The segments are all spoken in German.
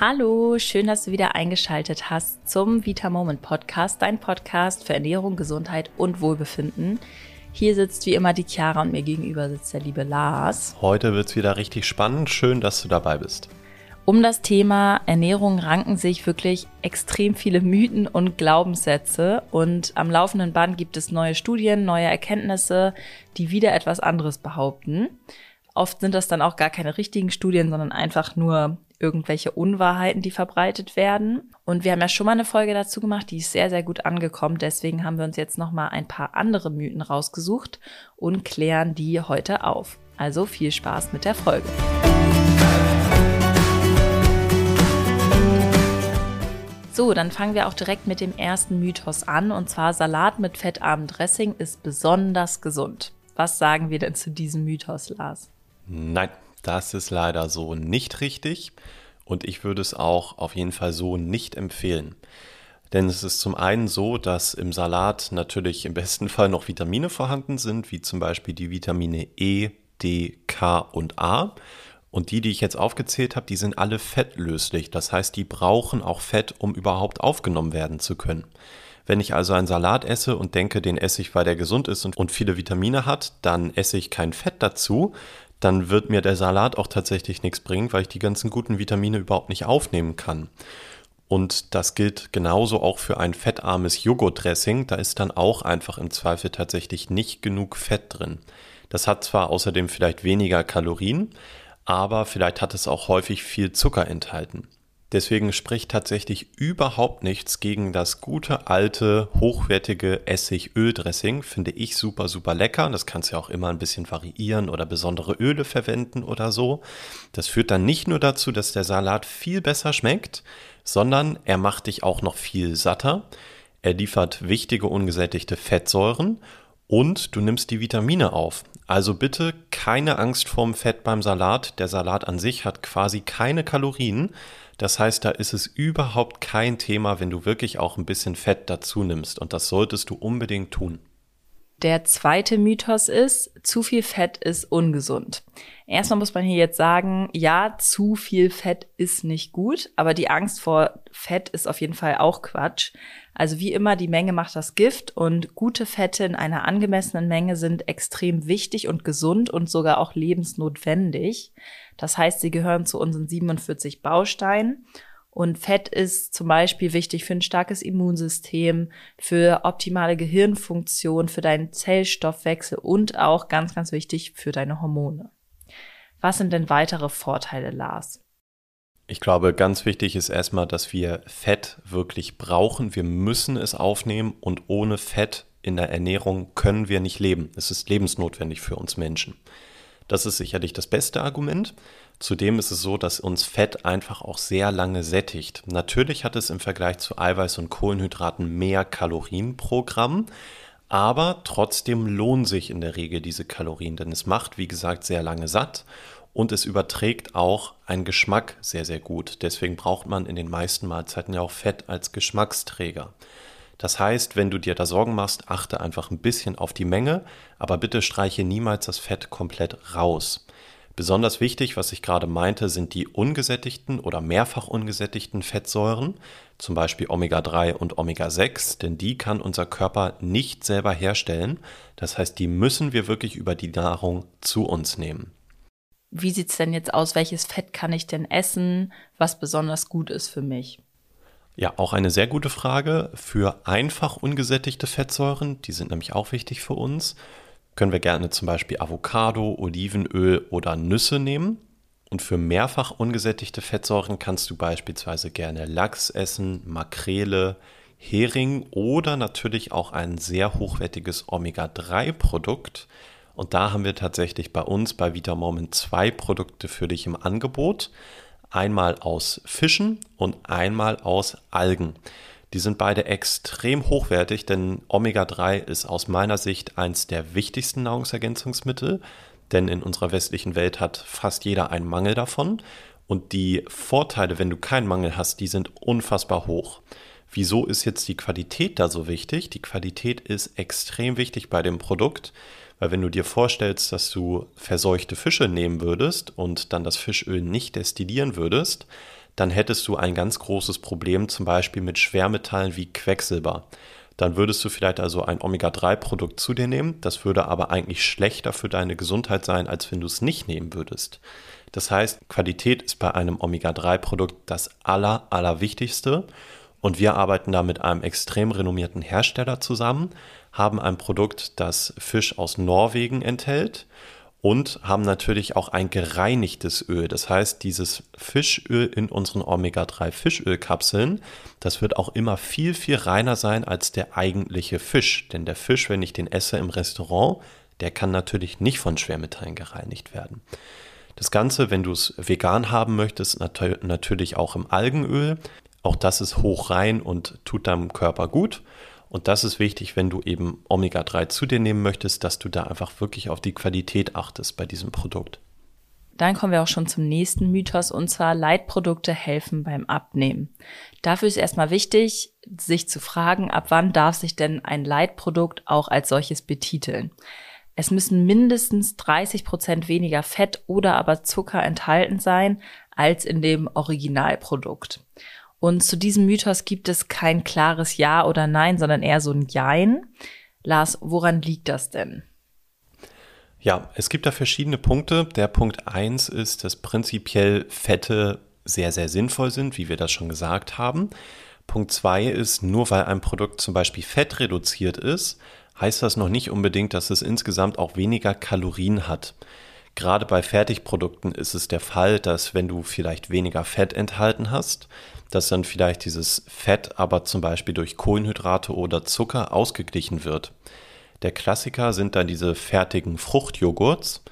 Hallo, schön, dass du wieder eingeschaltet hast zum Vita Moment Podcast, dein Podcast für Ernährung, Gesundheit und Wohlbefinden. Hier sitzt wie immer die Chiara und mir gegenüber sitzt der liebe Lars. Heute wird es wieder richtig spannend. Schön, dass du dabei bist. Um das Thema Ernährung ranken sich wirklich extrem viele Mythen und Glaubenssätze und am laufenden Band gibt es neue Studien, neue Erkenntnisse, die wieder etwas anderes behaupten. Oft sind das dann auch gar keine richtigen Studien, sondern einfach nur irgendwelche Unwahrheiten, die verbreitet werden. Und wir haben ja schon mal eine Folge dazu gemacht, die ist sehr, sehr gut angekommen. Deswegen haben wir uns jetzt noch mal ein paar andere Mythen rausgesucht und klären die heute auf. Also viel Spaß mit der Folge. So, dann fangen wir auch direkt mit dem ersten Mythos an, und zwar Salat mit fettarmem Dressing ist besonders gesund. Was sagen wir denn zu diesem Mythos, Lars? Nein, das ist leider so nicht richtig und ich würde es auch auf jeden Fall so nicht empfehlen. Denn es ist zum einen so, dass im Salat natürlich im besten Fall noch Vitamine vorhanden sind, wie zum Beispiel die Vitamine E, D, K und A. Und die, die ich jetzt aufgezählt habe, die sind alle fettlöslich. Das heißt, die brauchen auch Fett, um überhaupt aufgenommen werden zu können. Wenn ich also einen Salat esse und denke, den esse ich, weil der gesund ist und, viele Vitamine hat, dann esse ich kein Fett dazu, dann wird mir der Salat auch tatsächlich nichts bringen, weil ich die ganzen guten Vitamine überhaupt nicht aufnehmen kann. Und das gilt genauso auch für ein fettarmes Joghurtdressing. Da ist dann auch einfach im Zweifel tatsächlich nicht genug Fett drin. Das hat zwar außerdem vielleicht weniger Kalorien, aber vielleicht hat es auch häufig viel Zucker enthalten. Deswegen spricht tatsächlich überhaupt nichts gegen das gute, alte, hochwertige Essig-Öl-Dressing. Finde ich super, super lecker. Das kannst du ja auch immer ein bisschen variieren oder besondere Öle verwenden oder so. Das führt dann nicht nur dazu, dass der Salat viel besser schmeckt, sondern er macht dich auch noch viel satter. Er liefert wichtige ungesättigte Fettsäuren und du nimmst die Vitamine auf. Also bitte keine Angst vorm Fett beim Salat. Der Salat an sich hat quasi keine Kalorien. Das heißt, da ist es überhaupt kein Thema, wenn du wirklich auch ein bisschen Fett dazu nimmst. Und das solltest du unbedingt tun. Der zweite Mythos ist, zu viel Fett ist ungesund. Erstmal muss man hier jetzt sagen, ja, zu viel Fett ist nicht gut, aber die Angst vor Fett ist auf jeden Fall auch Quatsch. Also wie immer, die Menge macht das Gift und gute Fette in einer angemessenen Menge sind extrem wichtig und gesund und sogar auch lebensnotwendig. Das heißt, sie gehören zu unseren 47 Bausteinen. Und Fett ist zum Beispiel wichtig für ein starkes Immunsystem, für optimale Gehirnfunktion, für deinen Zellstoffwechsel und auch ganz, ganz wichtig für deine Hormone. Was sind denn weitere Vorteile, Lars? Ich glaube, ganz wichtig ist erstmal, dass wir Fett wirklich brauchen. Wir müssen es aufnehmen und ohne Fett in der Ernährung können wir nicht leben. Es ist lebensnotwendig für uns Menschen. Das ist sicherlich das beste Argument. Zudem ist es so, dass uns Fett einfach auch sehr lange sättigt. Natürlich hat es im Vergleich zu Eiweiß und Kohlenhydraten mehr Kalorien pro Gramm, aber trotzdem lohnen sich in der Regel diese Kalorien, denn es macht, wie gesagt, sehr lange satt und es überträgt auch einen Geschmack sehr, sehr gut. Deswegen braucht man in den meisten Mahlzeiten ja auch Fett als Geschmacksträger. Das heißt, wenn du dir da Sorgen machst, achte einfach ein bisschen auf die Menge, aber bitte streiche niemals das Fett komplett raus. Besonders wichtig, was ich gerade meinte, sind die ungesättigten oder mehrfach ungesättigten Fettsäuren, zum Beispiel Omega-3 und Omega-6, denn die kann unser Körper nicht selber herstellen. Das heißt, die müssen wir wirklich über die Nahrung zu uns nehmen. Wie sieht's denn jetzt aus? Welches Fett kann ich denn essen, was besonders gut ist für mich? Ja, auch eine sehr gute Frage. Für einfach ungesättigte Fettsäuren, die sind nämlich auch wichtig für uns, können wir gerne zum Beispiel Avocado, Olivenöl oder Nüsse nehmen. Und für mehrfach ungesättigte Fettsäuren kannst du beispielsweise gerne Lachs essen, Makrele, Hering oder natürlich auch ein sehr hochwertiges Omega-3-Produkt. Und da haben wir tatsächlich bei uns bei Vitamoment zwei Produkte für dich im Angebot einmal aus Fischen und einmal aus Algen. Die sind beide extrem hochwertig, denn Omega-3 ist aus meiner Sicht eins der wichtigsten Nahrungsergänzungsmittel, denn in unserer westlichen Welt hat fast jeder einen Mangel davon. Und die Vorteile, wenn du keinen Mangel hast, die sind unfassbar hoch. Wieso ist jetzt die Qualität da so wichtig? Die Qualität ist extrem wichtig bei dem Produkt, weil wenn du dir vorstellst, dass du verseuchte Fische nehmen würdest und dann das Fischöl nicht destillieren würdest, dann hättest du ein ganz großes Problem zum Beispiel mit Schwermetallen wie Quecksilber. Dann würdest du vielleicht also ein Omega-3-Produkt zu dir nehmen. Das würde aber eigentlich schlechter für deine Gesundheit sein, als wenn du es nicht nehmen würdest. Das heißt, Qualität ist bei einem Omega-3-Produkt das aller, allerwichtigste. Und wir arbeiten da mit einem extrem renommierten Hersteller zusammen, haben ein Produkt, das Fisch aus Norwegen enthält und haben natürlich auch ein gereinigtes Öl. Das heißt, dieses Fischöl in unseren Omega-3 Fischölkapseln, das wird auch immer viel, viel reiner sein als der eigentliche Fisch. Denn der Fisch, wenn ich den esse im Restaurant, der kann natürlich nicht von Schwermetallen gereinigt werden. Das Ganze, wenn du es vegan haben möchtest, nat natürlich auch im Algenöl. Auch das ist hochrein und tut deinem Körper gut. Und das ist wichtig, wenn du eben Omega-3 zu dir nehmen möchtest, dass du da einfach wirklich auf die Qualität achtest bei diesem Produkt. Dann kommen wir auch schon zum nächsten Mythos und zwar Leitprodukte helfen beim Abnehmen. Dafür ist erstmal wichtig, sich zu fragen, ab wann darf sich denn ein Leitprodukt auch als solches betiteln. Es müssen mindestens 30 Prozent weniger Fett oder aber Zucker enthalten sein als in dem Originalprodukt. Und zu diesem Mythos gibt es kein klares Ja oder Nein, sondern eher so ein Jein. Lars, woran liegt das denn? Ja, es gibt da verschiedene Punkte. Der Punkt 1 ist, dass prinzipiell Fette sehr, sehr sinnvoll sind, wie wir das schon gesagt haben. Punkt 2 ist, nur weil ein Produkt zum Beispiel fettreduziert ist, heißt das noch nicht unbedingt, dass es insgesamt auch weniger Kalorien hat. Gerade bei Fertigprodukten ist es der Fall, dass wenn du vielleicht weniger Fett enthalten hast, dass dann vielleicht dieses Fett aber zum Beispiel durch Kohlenhydrate oder Zucker ausgeglichen wird. Der Klassiker sind dann diese fertigen Fruchtjoghurts.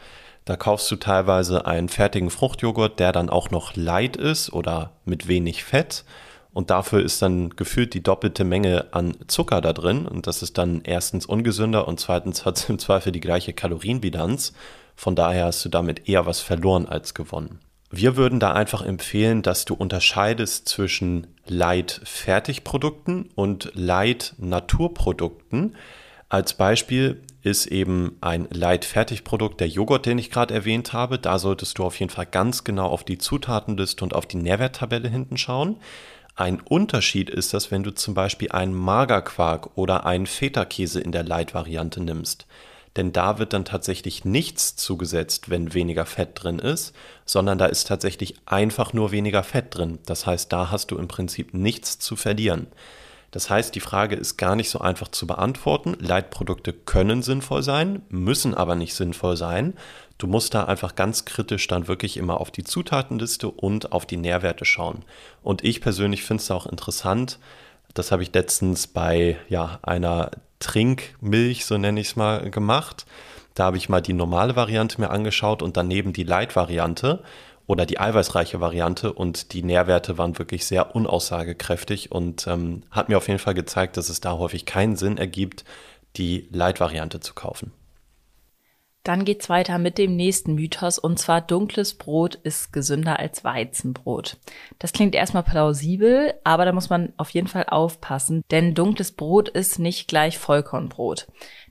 Da kaufst du teilweise einen fertigen Fruchtjoghurt, der dann auch noch light ist oder mit wenig Fett. Und dafür ist dann gefühlt die doppelte Menge an Zucker da drin. Und das ist dann erstens ungesünder und zweitens hat es im Zweifel die gleiche Kalorienbilanz. Von daher hast du damit eher was verloren als gewonnen. Wir würden da einfach empfehlen, dass du unterscheidest zwischen Light-Fertigprodukten und Light-Naturprodukten. Als Beispiel ist eben ein Light-Fertigprodukt der Joghurt, den ich gerade erwähnt habe. Da solltest du auf jeden Fall ganz genau auf die Zutatenliste und auf die Nährwerttabelle hinten schauen. Ein Unterschied ist das, wenn du zum Beispiel einen Magerquark oder einen Feta-Käse in der Light-Variante nimmst denn da wird dann tatsächlich nichts zugesetzt, wenn weniger Fett drin ist, sondern da ist tatsächlich einfach nur weniger Fett drin. Das heißt, da hast du im Prinzip nichts zu verlieren. Das heißt, die Frage ist gar nicht so einfach zu beantworten. Leitprodukte können sinnvoll sein, müssen aber nicht sinnvoll sein. Du musst da einfach ganz kritisch dann wirklich immer auf die Zutatenliste und auf die Nährwerte schauen. Und ich persönlich finde es auch interessant, das habe ich letztens bei ja, einer Trinkmilch, so nenne ich es mal, gemacht. Da habe ich mal die normale Variante mir angeschaut und daneben die Light-Variante oder die eiweißreiche Variante und die Nährwerte waren wirklich sehr unaussagekräftig und ähm, hat mir auf jeden Fall gezeigt, dass es da häufig keinen Sinn ergibt, die Light-Variante zu kaufen. Dann geht's weiter mit dem nächsten Mythos und zwar dunkles Brot ist gesünder als Weizenbrot. Das klingt erstmal plausibel, aber da muss man auf jeden Fall aufpassen, denn dunkles Brot ist nicht gleich Vollkornbrot.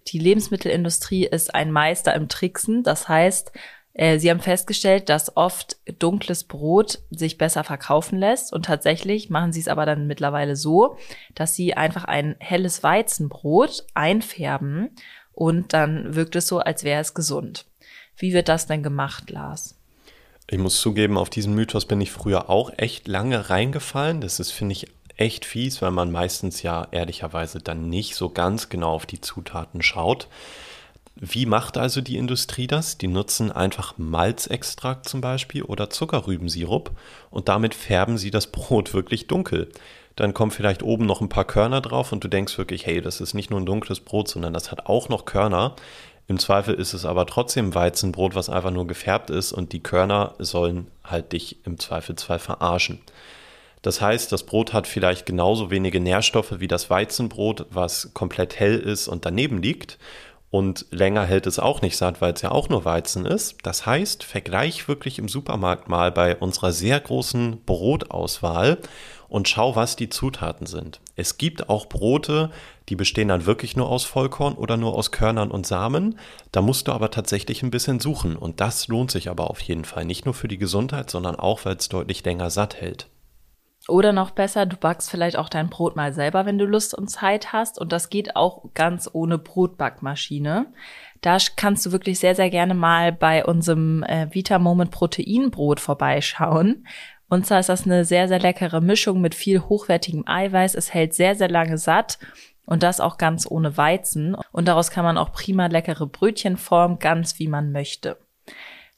Die Lebensmittelindustrie ist ein Meister im Tricksen, das heißt, Sie haben festgestellt, dass oft dunkles Brot sich besser verkaufen lässt und tatsächlich machen Sie es aber dann mittlerweile so, dass Sie einfach ein helles Weizenbrot einfärben und dann wirkt es so, als wäre es gesund. Wie wird das denn gemacht, Lars? Ich muss zugeben, auf diesen Mythos bin ich früher auch echt lange reingefallen. Das ist, finde ich, echt fies, weil man meistens ja ehrlicherweise dann nicht so ganz genau auf die Zutaten schaut. Wie macht also die Industrie das? Die nutzen einfach Malzextrakt zum Beispiel oder Zuckerrübensirup und damit färben sie das Brot wirklich dunkel dann kommen vielleicht oben noch ein paar Körner drauf und du denkst wirklich, hey, das ist nicht nur ein dunkles Brot, sondern das hat auch noch Körner. Im Zweifel ist es aber trotzdem Weizenbrot, was einfach nur gefärbt ist und die Körner sollen halt dich im Zweifelsfall verarschen. Das heißt, das Brot hat vielleicht genauso wenige Nährstoffe wie das Weizenbrot, was komplett hell ist und daneben liegt. Und länger hält es auch nicht satt, weil es ja auch nur Weizen ist. Das heißt, vergleich wirklich im Supermarkt mal bei unserer sehr großen Brotauswahl und schau, was die Zutaten sind. Es gibt auch Brote, die bestehen dann wirklich nur aus Vollkorn oder nur aus Körnern und Samen. Da musst du aber tatsächlich ein bisschen suchen und das lohnt sich aber auf jeden Fall. Nicht nur für die Gesundheit, sondern auch, weil es deutlich länger satt hält. Oder noch besser, du backst vielleicht auch dein Brot mal selber, wenn du Lust und Zeit hast. Und das geht auch ganz ohne Brotbackmaschine. Da kannst du wirklich sehr, sehr gerne mal bei unserem äh, Vita Moment Proteinbrot vorbeischauen. Und zwar ist das eine sehr, sehr leckere Mischung mit viel hochwertigem Eiweiß. Es hält sehr, sehr lange satt und das auch ganz ohne Weizen. Und daraus kann man auch prima leckere Brötchen formen, ganz wie man möchte.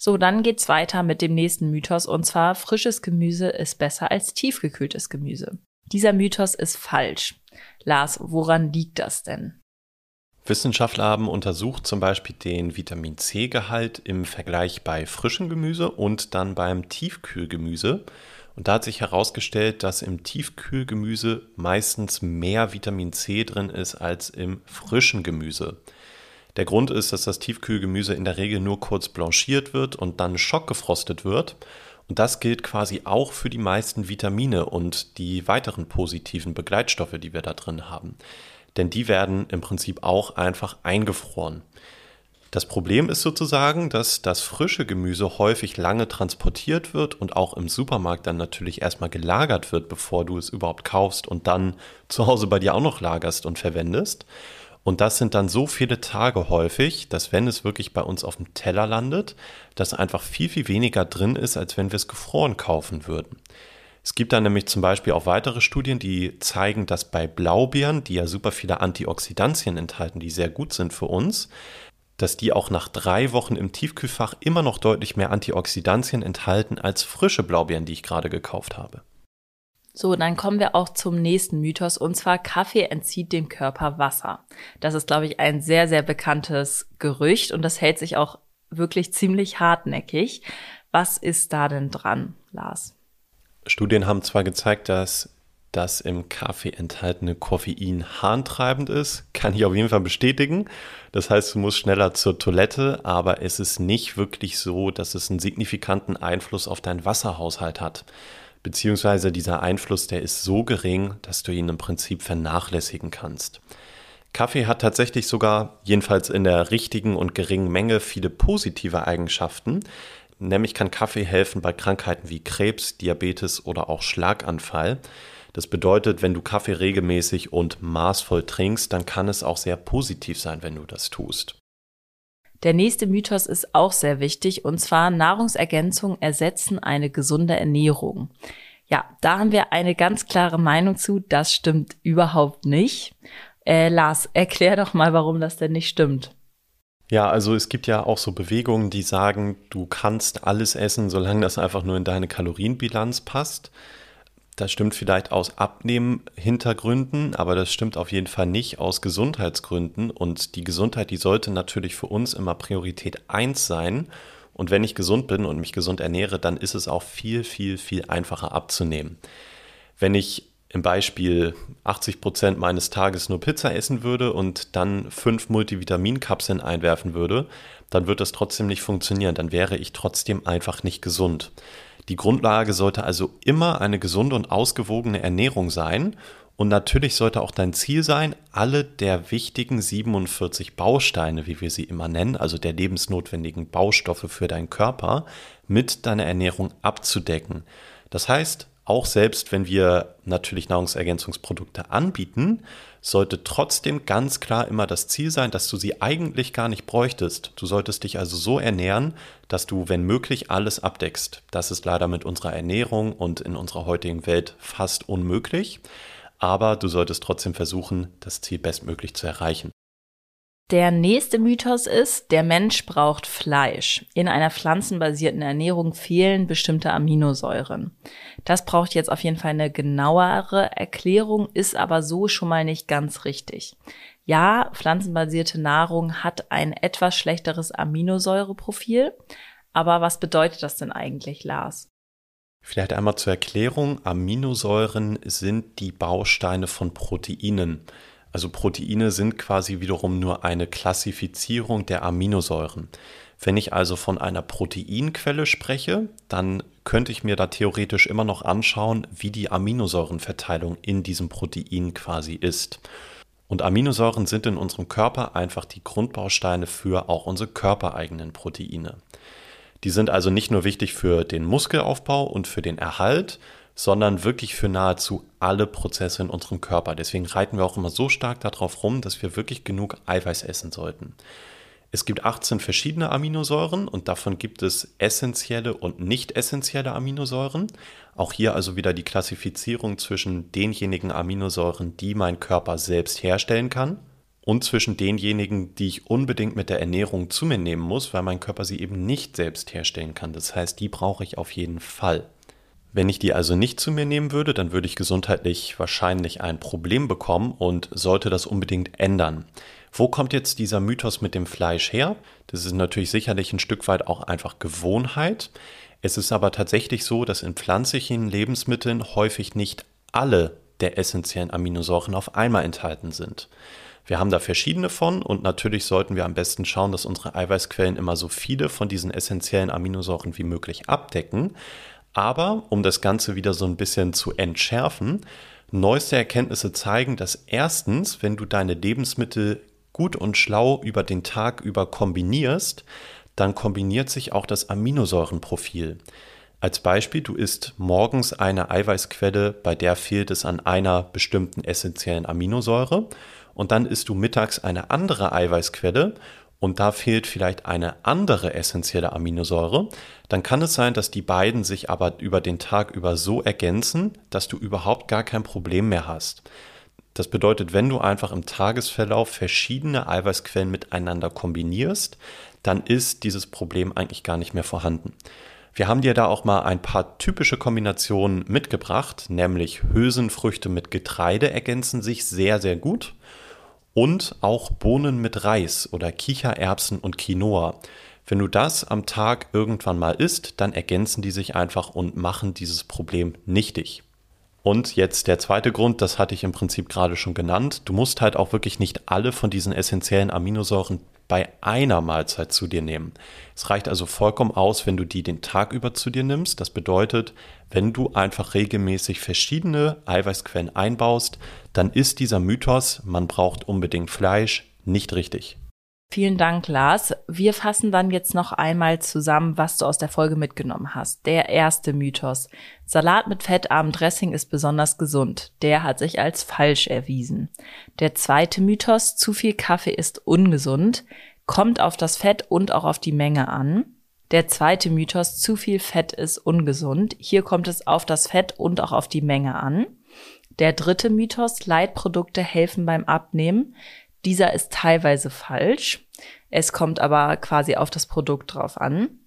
So, dann geht's weiter mit dem nächsten Mythos und zwar frisches Gemüse ist besser als tiefgekühltes Gemüse. Dieser Mythos ist falsch. Lars, woran liegt das denn? Wissenschaftler haben untersucht zum Beispiel den Vitamin C-Gehalt im Vergleich bei frischem Gemüse und dann beim Tiefkühlgemüse. Und da hat sich herausgestellt, dass im Tiefkühlgemüse meistens mehr Vitamin C drin ist als im frischen Gemüse. Der Grund ist, dass das Tiefkühlgemüse in der Regel nur kurz blanchiert wird und dann schockgefrostet wird. Und das gilt quasi auch für die meisten Vitamine und die weiteren positiven Begleitstoffe, die wir da drin haben. Denn die werden im Prinzip auch einfach eingefroren. Das Problem ist sozusagen, dass das frische Gemüse häufig lange transportiert wird und auch im Supermarkt dann natürlich erstmal gelagert wird, bevor du es überhaupt kaufst und dann zu Hause bei dir auch noch lagerst und verwendest. Und das sind dann so viele Tage häufig, dass wenn es wirklich bei uns auf dem Teller landet, dass einfach viel, viel weniger drin ist, als wenn wir es gefroren kaufen würden. Es gibt dann nämlich zum Beispiel auch weitere Studien, die zeigen, dass bei Blaubeeren, die ja super viele Antioxidantien enthalten, die sehr gut sind für uns, dass die auch nach drei Wochen im Tiefkühlfach immer noch deutlich mehr Antioxidantien enthalten als frische Blaubeeren, die ich gerade gekauft habe. So, dann kommen wir auch zum nächsten Mythos und zwar Kaffee entzieht dem Körper Wasser. Das ist, glaube ich, ein sehr, sehr bekanntes Gerücht und das hält sich auch wirklich ziemlich hartnäckig. Was ist da denn dran, Lars? Studien haben zwar gezeigt, dass das im Kaffee enthaltene Koffein harntreibend ist, kann ich auf jeden Fall bestätigen. Das heißt, du musst schneller zur Toilette, aber es ist nicht wirklich so, dass es einen signifikanten Einfluss auf deinen Wasserhaushalt hat beziehungsweise dieser Einfluss, der ist so gering, dass du ihn im Prinzip vernachlässigen kannst. Kaffee hat tatsächlich sogar, jedenfalls in der richtigen und geringen Menge, viele positive Eigenschaften. Nämlich kann Kaffee helfen bei Krankheiten wie Krebs, Diabetes oder auch Schlaganfall. Das bedeutet, wenn du Kaffee regelmäßig und maßvoll trinkst, dann kann es auch sehr positiv sein, wenn du das tust. Der nächste Mythos ist auch sehr wichtig, und zwar Nahrungsergänzungen ersetzen eine gesunde Ernährung. Ja, da haben wir eine ganz klare Meinung zu. Das stimmt überhaupt nicht. Äh, Lars, erklär doch mal, warum das denn nicht stimmt. Ja, also es gibt ja auch so Bewegungen, die sagen, du kannst alles essen, solange das einfach nur in deine Kalorienbilanz passt. Das stimmt vielleicht aus Abnehmen-Hintergründen, aber das stimmt auf jeden Fall nicht aus Gesundheitsgründen. Und die Gesundheit, die sollte natürlich für uns immer Priorität 1 sein. Und wenn ich gesund bin und mich gesund ernähre, dann ist es auch viel, viel, viel einfacher abzunehmen. Wenn ich im Beispiel 80 Prozent meines Tages nur Pizza essen würde und dann fünf Multivitaminkapseln einwerfen würde, dann wird das trotzdem nicht funktionieren. Dann wäre ich trotzdem einfach nicht gesund. Die Grundlage sollte also immer eine gesunde und ausgewogene Ernährung sein. Und natürlich sollte auch dein Ziel sein, alle der wichtigen 47 Bausteine, wie wir sie immer nennen, also der lebensnotwendigen Baustoffe für deinen Körper, mit deiner Ernährung abzudecken. Das heißt, auch selbst wenn wir natürlich Nahrungsergänzungsprodukte anbieten, sollte trotzdem ganz klar immer das Ziel sein, dass du sie eigentlich gar nicht bräuchtest. Du solltest dich also so ernähren, dass du, wenn möglich, alles abdeckst. Das ist leider mit unserer Ernährung und in unserer heutigen Welt fast unmöglich. Aber du solltest trotzdem versuchen, das Ziel bestmöglich zu erreichen. Der nächste Mythos ist, der Mensch braucht Fleisch. In einer pflanzenbasierten Ernährung fehlen bestimmte Aminosäuren. Das braucht jetzt auf jeden Fall eine genauere Erklärung, ist aber so schon mal nicht ganz richtig. Ja, pflanzenbasierte Nahrung hat ein etwas schlechteres Aminosäureprofil. Aber was bedeutet das denn eigentlich, Lars? Vielleicht einmal zur Erklärung. Aminosäuren sind die Bausteine von Proteinen. Also Proteine sind quasi wiederum nur eine Klassifizierung der Aminosäuren. Wenn ich also von einer Proteinquelle spreche, dann könnte ich mir da theoretisch immer noch anschauen, wie die Aminosäurenverteilung in diesem Protein quasi ist. Und Aminosäuren sind in unserem Körper einfach die Grundbausteine für auch unsere körpereigenen Proteine. Die sind also nicht nur wichtig für den Muskelaufbau und für den Erhalt, sondern wirklich für nahezu alle Prozesse in unserem Körper. Deswegen reiten wir auch immer so stark darauf rum, dass wir wirklich genug Eiweiß essen sollten. Es gibt 18 verschiedene Aminosäuren und davon gibt es essentielle und nicht essentielle Aminosäuren. Auch hier also wieder die Klassifizierung zwischen denjenigen Aminosäuren, die mein Körper selbst herstellen kann und zwischen denjenigen, die ich unbedingt mit der Ernährung zu mir nehmen muss, weil mein Körper sie eben nicht selbst herstellen kann. Das heißt, die brauche ich auf jeden Fall. Wenn ich die also nicht zu mir nehmen würde, dann würde ich gesundheitlich wahrscheinlich ein Problem bekommen und sollte das unbedingt ändern. Wo kommt jetzt dieser Mythos mit dem Fleisch her? Das ist natürlich sicherlich ein Stück weit auch einfach Gewohnheit. Es ist aber tatsächlich so, dass in pflanzlichen Lebensmitteln häufig nicht alle der essentiellen Aminosäuren auf einmal enthalten sind. Wir haben da verschiedene von und natürlich sollten wir am besten schauen, dass unsere Eiweißquellen immer so viele von diesen essentiellen Aminosäuren wie möglich abdecken. Aber um das Ganze wieder so ein bisschen zu entschärfen, neueste Erkenntnisse zeigen, dass erstens, wenn du deine Lebensmittel gut und schlau über den Tag über kombinierst, dann kombiniert sich auch das Aminosäurenprofil. Als Beispiel, du isst morgens eine Eiweißquelle, bei der fehlt es an einer bestimmten essentiellen Aminosäure und dann isst du mittags eine andere Eiweißquelle und da fehlt vielleicht eine andere essentielle Aminosäure, dann kann es sein, dass die beiden sich aber über den Tag über so ergänzen, dass du überhaupt gar kein Problem mehr hast. Das bedeutet, wenn du einfach im Tagesverlauf verschiedene Eiweißquellen miteinander kombinierst, dann ist dieses Problem eigentlich gar nicht mehr vorhanden. Wir haben dir da auch mal ein paar typische Kombinationen mitgebracht, nämlich Hülsenfrüchte mit Getreide ergänzen sich sehr, sehr gut und auch Bohnen mit Reis oder Kichererbsen und Quinoa. Wenn du das am Tag irgendwann mal isst, dann ergänzen die sich einfach und machen dieses Problem nichtig. Und jetzt der zweite Grund, das hatte ich im Prinzip gerade schon genannt. Du musst halt auch wirklich nicht alle von diesen essentiellen Aminosäuren bei einer Mahlzeit zu dir nehmen. Es reicht also vollkommen aus, wenn du die den Tag über zu dir nimmst. Das bedeutet, wenn du einfach regelmäßig verschiedene Eiweißquellen einbaust, dann ist dieser Mythos, man braucht unbedingt Fleisch, nicht richtig. Vielen Dank, Lars. Wir fassen dann jetzt noch einmal zusammen, was du aus der Folge mitgenommen hast. Der erste Mythos. Salat mit fettarmem Dressing ist besonders gesund. Der hat sich als falsch erwiesen. Der zweite Mythos. Zu viel Kaffee ist ungesund. Kommt auf das Fett und auch auf die Menge an. Der zweite Mythos. Zu viel Fett ist ungesund. Hier kommt es auf das Fett und auch auf die Menge an. Der dritte Mythos. Leitprodukte helfen beim Abnehmen. Dieser ist teilweise falsch. Es kommt aber quasi auf das Produkt drauf an.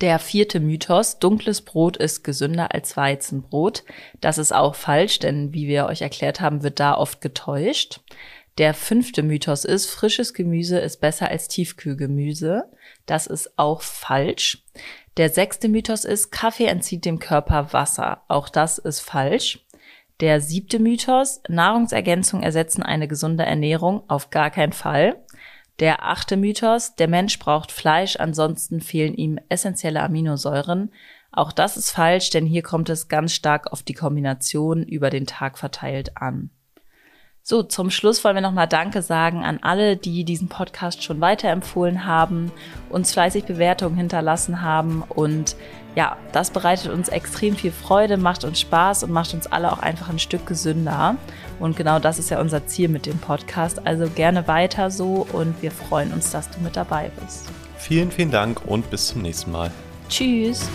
Der vierte Mythos, dunkles Brot ist gesünder als Weizenbrot. Das ist auch falsch, denn wie wir euch erklärt haben, wird da oft getäuscht. Der fünfte Mythos ist, frisches Gemüse ist besser als Tiefkühlgemüse. Das ist auch falsch. Der sechste Mythos ist, Kaffee entzieht dem Körper Wasser. Auch das ist falsch. Der siebte Mythos, Nahrungsergänzung ersetzen eine gesunde Ernährung, auf gar keinen Fall. Der achte Mythos, der Mensch braucht Fleisch, ansonsten fehlen ihm essentielle Aminosäuren. Auch das ist falsch, denn hier kommt es ganz stark auf die Kombination über den Tag verteilt an. So, zum Schluss wollen wir nochmal Danke sagen an alle, die diesen Podcast schon weiterempfohlen haben, uns fleißig Bewertungen hinterlassen haben und ja, das bereitet uns extrem viel Freude, macht uns Spaß und macht uns alle auch einfach ein Stück gesünder. Und genau das ist ja unser Ziel mit dem Podcast. Also gerne weiter so und wir freuen uns, dass du mit dabei bist. Vielen, vielen Dank und bis zum nächsten Mal. Tschüss.